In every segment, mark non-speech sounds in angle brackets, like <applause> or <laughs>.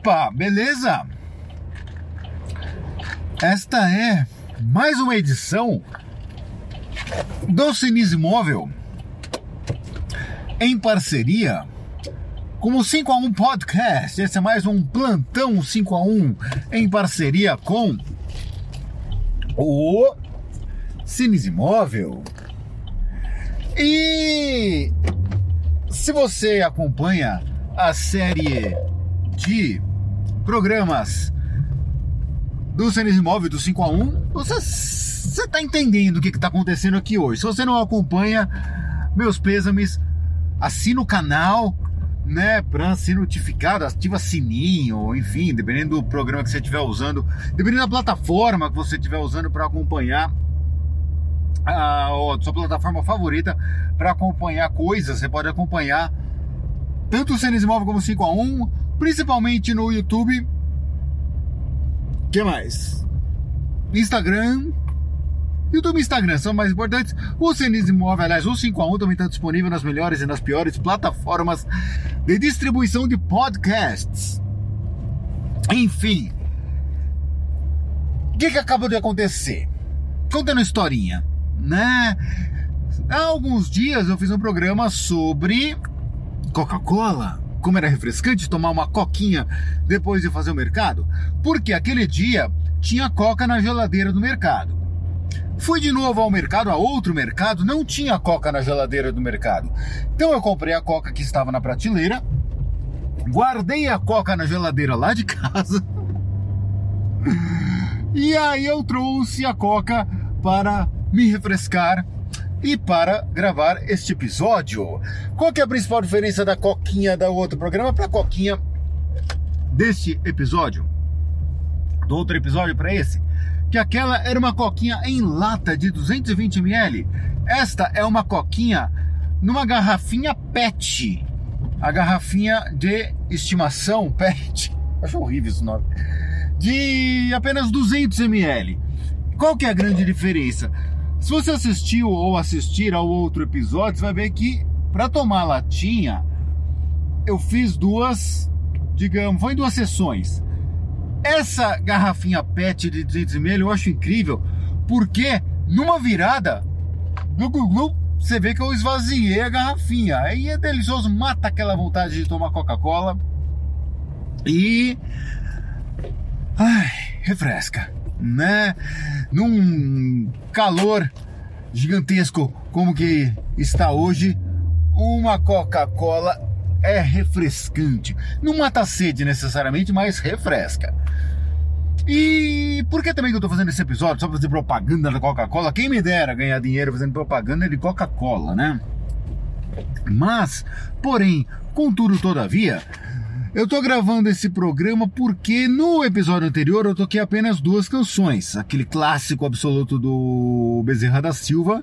Opa, beleza? Esta é mais uma edição do Cinismo Móvel em parceria com o 5 a 1 Podcast. Esse é mais um plantão 5 a 1 em parceria com o Cinismo Móvel. E se você acompanha a série de programas do Cenis Móvel do 5 a 1 você está entendendo o que está acontecendo aqui hoje. Se você não acompanha, meus pêsames, assina o canal, né, para ser notificado, ativa sininho, enfim, dependendo do programa que você estiver usando, dependendo da plataforma que você estiver usando para acompanhar a, a sua plataforma favorita para acompanhar coisas, você pode acompanhar tanto o Cenis Móvel como o 5 a 1 principalmente no YouTube. que mais? Instagram. YouTube e Instagram são mais importantes. O Cenismo Móvel, aliás, o 5 a 1 também está disponível nas melhores e nas piores plataformas de distribuição de podcasts. Enfim. O que, que acabou de acontecer? Contando historinha, né? Há alguns dias eu fiz um programa sobre Coca-Cola como era refrescante tomar uma coquinha depois de fazer o mercado, porque aquele dia tinha coca na geladeira do mercado. Fui de novo ao mercado, a outro mercado, não tinha coca na geladeira do mercado. Então eu comprei a coca que estava na prateleira, guardei a coca na geladeira lá de <laughs> casa. E aí eu trouxe a coca para me refrescar e para gravar este episódio. Qual que é a principal diferença da coquinha da outro programa para a coquinha deste episódio? Do outro episódio para esse? Que aquela era uma coquinha em lata de 220 ml. Esta é uma coquinha numa garrafinha PET. A garrafinha de estimação <laughs> PET. Acho horrível esse nome. De apenas 200 ml. Qual que é a grande diferença? Se você assistiu ou assistir ao outro episódio, você vai ver que para tomar latinha eu fiz duas, digamos, foi em duas sessões. Essa garrafinha PET de 200 ml eu acho incrível, porque numa virada, glu, glu, você vê que eu esvaziei a garrafinha. Aí é delicioso, mata aquela vontade de tomar Coca-Cola e ai, refresca né? Num calor gigantesco como que está hoje, uma Coca-Cola é refrescante. Não mata sede necessariamente, mas refresca. E por que também que eu estou fazendo esse episódio? Só para fazer propaganda da Coca-Cola? Quem me dera ganhar dinheiro fazendo propaganda de Coca-Cola, né? Mas, porém, contudo, todavia, eu tô gravando esse programa porque no episódio anterior eu toquei apenas duas canções, aquele clássico absoluto do Bezerra da Silva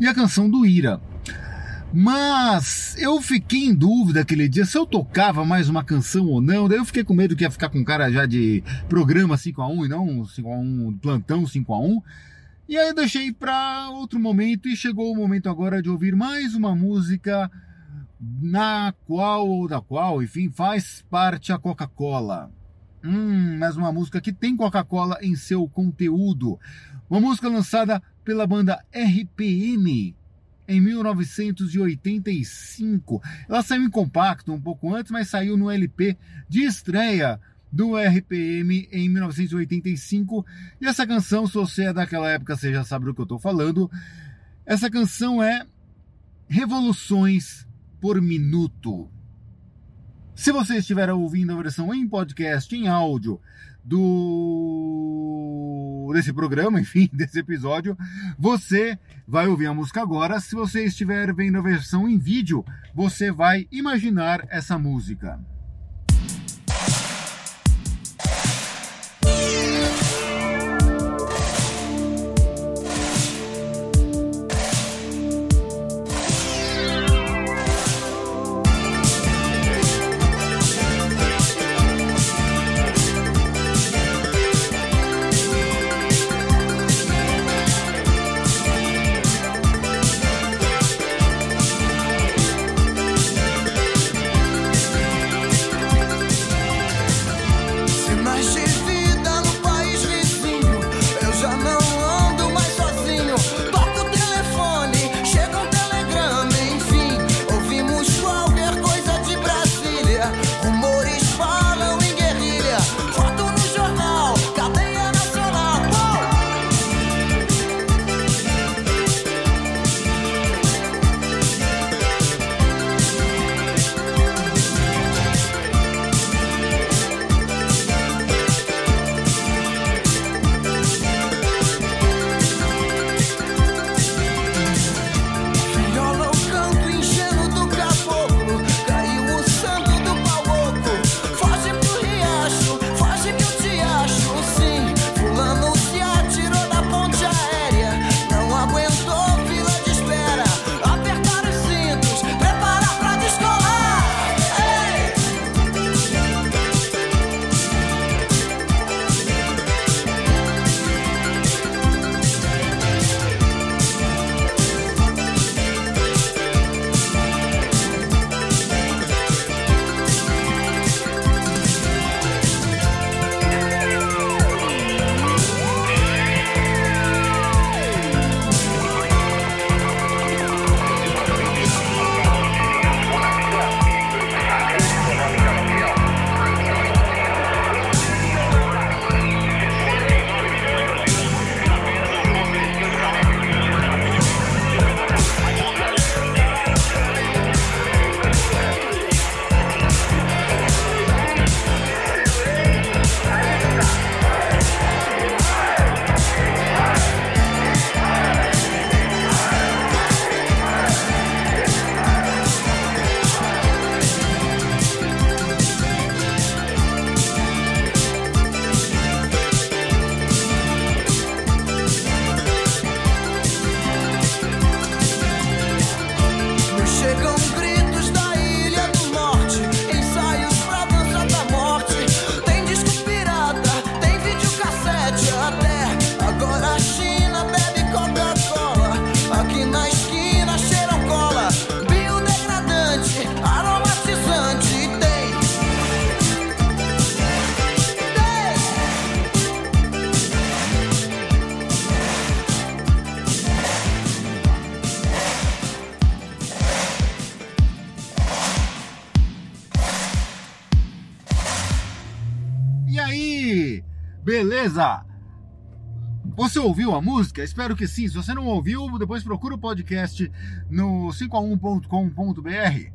e a canção do Ira. Mas eu fiquei em dúvida aquele dia se eu tocava mais uma canção ou não. Daí eu fiquei com medo que ia ficar com cara já de programa 5x1 e não 5x1, plantão 5x1. E aí eu deixei para outro momento e chegou o momento agora de ouvir mais uma música na qual ou da qual, enfim, faz parte a Coca-Cola. Hum, mais uma música que tem Coca-Cola em seu conteúdo. Uma música lançada pela banda RPM em 1985. Ela saiu em compacto um pouco antes, mas saiu no LP de estreia do RPM em 1985. E essa canção, se você é daquela época, você já sabe do que eu estou falando. Essa canção é Revoluções por minuto. Se você estiver ouvindo a versão em podcast, em áudio do desse programa, <laughs> enfim, desse episódio, você vai ouvir a música agora. Se você estiver vendo a versão em vídeo, você vai imaginar essa música. Beleza? Você ouviu a música? Espero que sim. Se você não ouviu, depois procura o podcast no 5a1.com.br.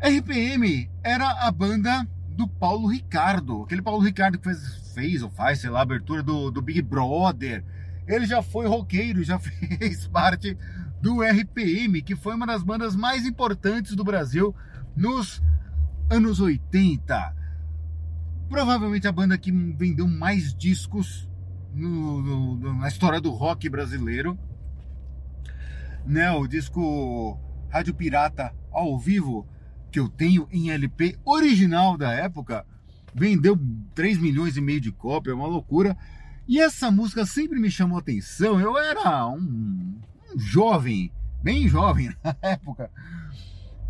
RPM era a banda do Paulo Ricardo, aquele Paulo Ricardo que fez, fez ou faz, sei lá, a abertura do, do Big Brother. Ele já foi roqueiro, já <laughs> fez parte do RPM, que foi uma das bandas mais importantes do Brasil nos anos 80. Provavelmente a banda que vendeu mais discos no, no, na história do rock brasileiro. Né, o disco Rádio Pirata ao vivo que eu tenho em LP original da época vendeu 3 milhões e meio de cópias, é uma loucura. E essa música sempre me chamou atenção. Eu era um, um jovem, bem jovem <laughs> na época.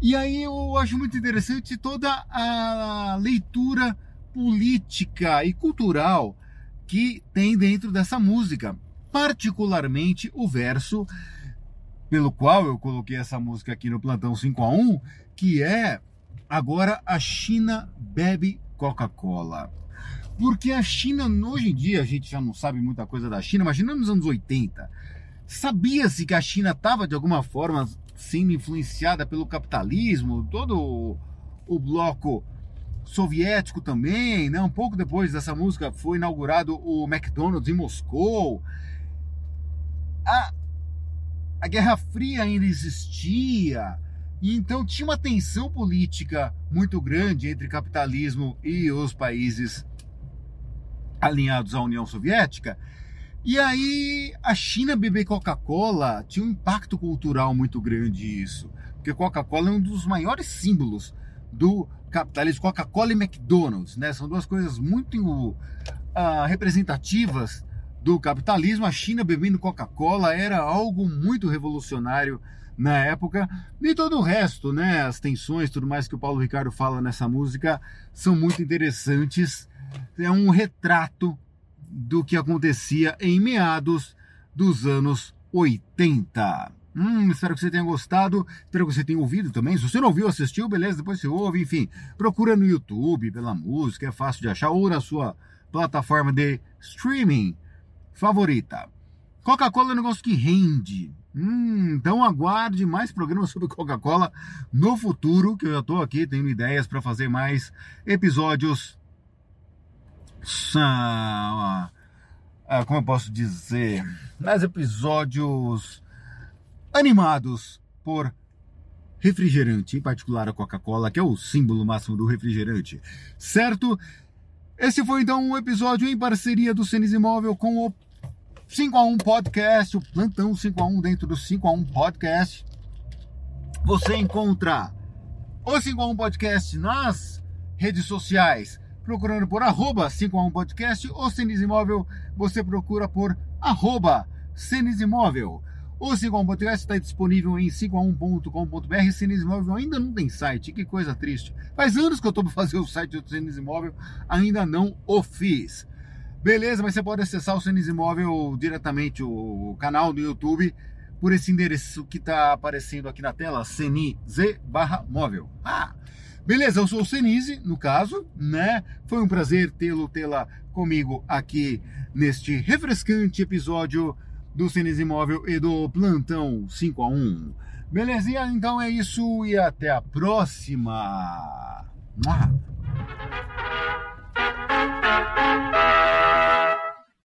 E aí eu acho muito interessante toda a leitura política e cultural que tem dentro dessa música, particularmente o verso pelo qual eu coloquei essa música aqui no plantão 5 a 1, que é agora a China bebe Coca-Cola. Porque a China, hoje em dia, a gente já não sabe muita coisa da China, imagina nos anos 80. Sabia-se que a China estava, de alguma forma, sendo influenciada pelo capitalismo, todo o bloco soviético também, né? Um pouco depois dessa música foi inaugurado o McDonald's em Moscou. A, a Guerra Fria ainda existia, e então tinha uma tensão política muito grande entre capitalismo e os países alinhados à União Soviética. E aí a China beber Coca-Cola tinha um impacto cultural muito grande isso, porque Coca-Cola é um dos maiores símbolos do capitalismo, Coca-Cola e McDonald's, né? São duas coisas muito uh, representativas do capitalismo. A China bebendo Coca-Cola era algo muito revolucionário na época. E todo o resto, né? As tensões, tudo mais que o Paulo Ricardo fala nessa música são muito interessantes. É um retrato do que acontecia em meados dos anos 80. Hum, espero que você tenha gostado, espero que você tenha ouvido também. Se você não ouviu, assistiu, beleza, depois você ouve, enfim. Procura no YouTube pela música, é fácil de achar, ou na sua plataforma de streaming favorita. Coca-Cola é um negócio que rende. Hum, então aguarde mais programas sobre Coca-Cola no futuro, que eu já estou aqui tendo ideias para fazer mais episódios. Ah, como eu posso dizer? Mais episódios animados por refrigerante, em particular a Coca-Cola, que é o símbolo máximo do refrigerante, certo? Esse foi então um episódio em parceria do Cenis Imóvel com o 5 a 1 Podcast, o plantão 5 a 1 dentro do 5 a 1 Podcast. Você encontra o 5 a 1 Podcast nas redes sociais, procurando por arroba 5 a 1 Podcast ou Cenis Imóvel, você procura por arroba Cenis Imóvel. O 51 Podcast está disponível em 51.com.br. Cenis Imóvel ainda não tem site, que coisa triste. Faz anos que eu estou para fazer o site do Cenis Imóvel, ainda não o fiz. Beleza, mas você pode acessar o Cenis Imóvel diretamente, o canal do YouTube, por esse endereço que está aparecendo aqui na tela, ceniz barra móvel. Ah, beleza, eu sou o Senise, no caso, né? Foi um prazer tê-lo, tê-la comigo aqui neste refrescante episódio do Cenis Imóvel e do Plantão 5 a 1. Belezinha? Então é isso e até a próxima. Mua.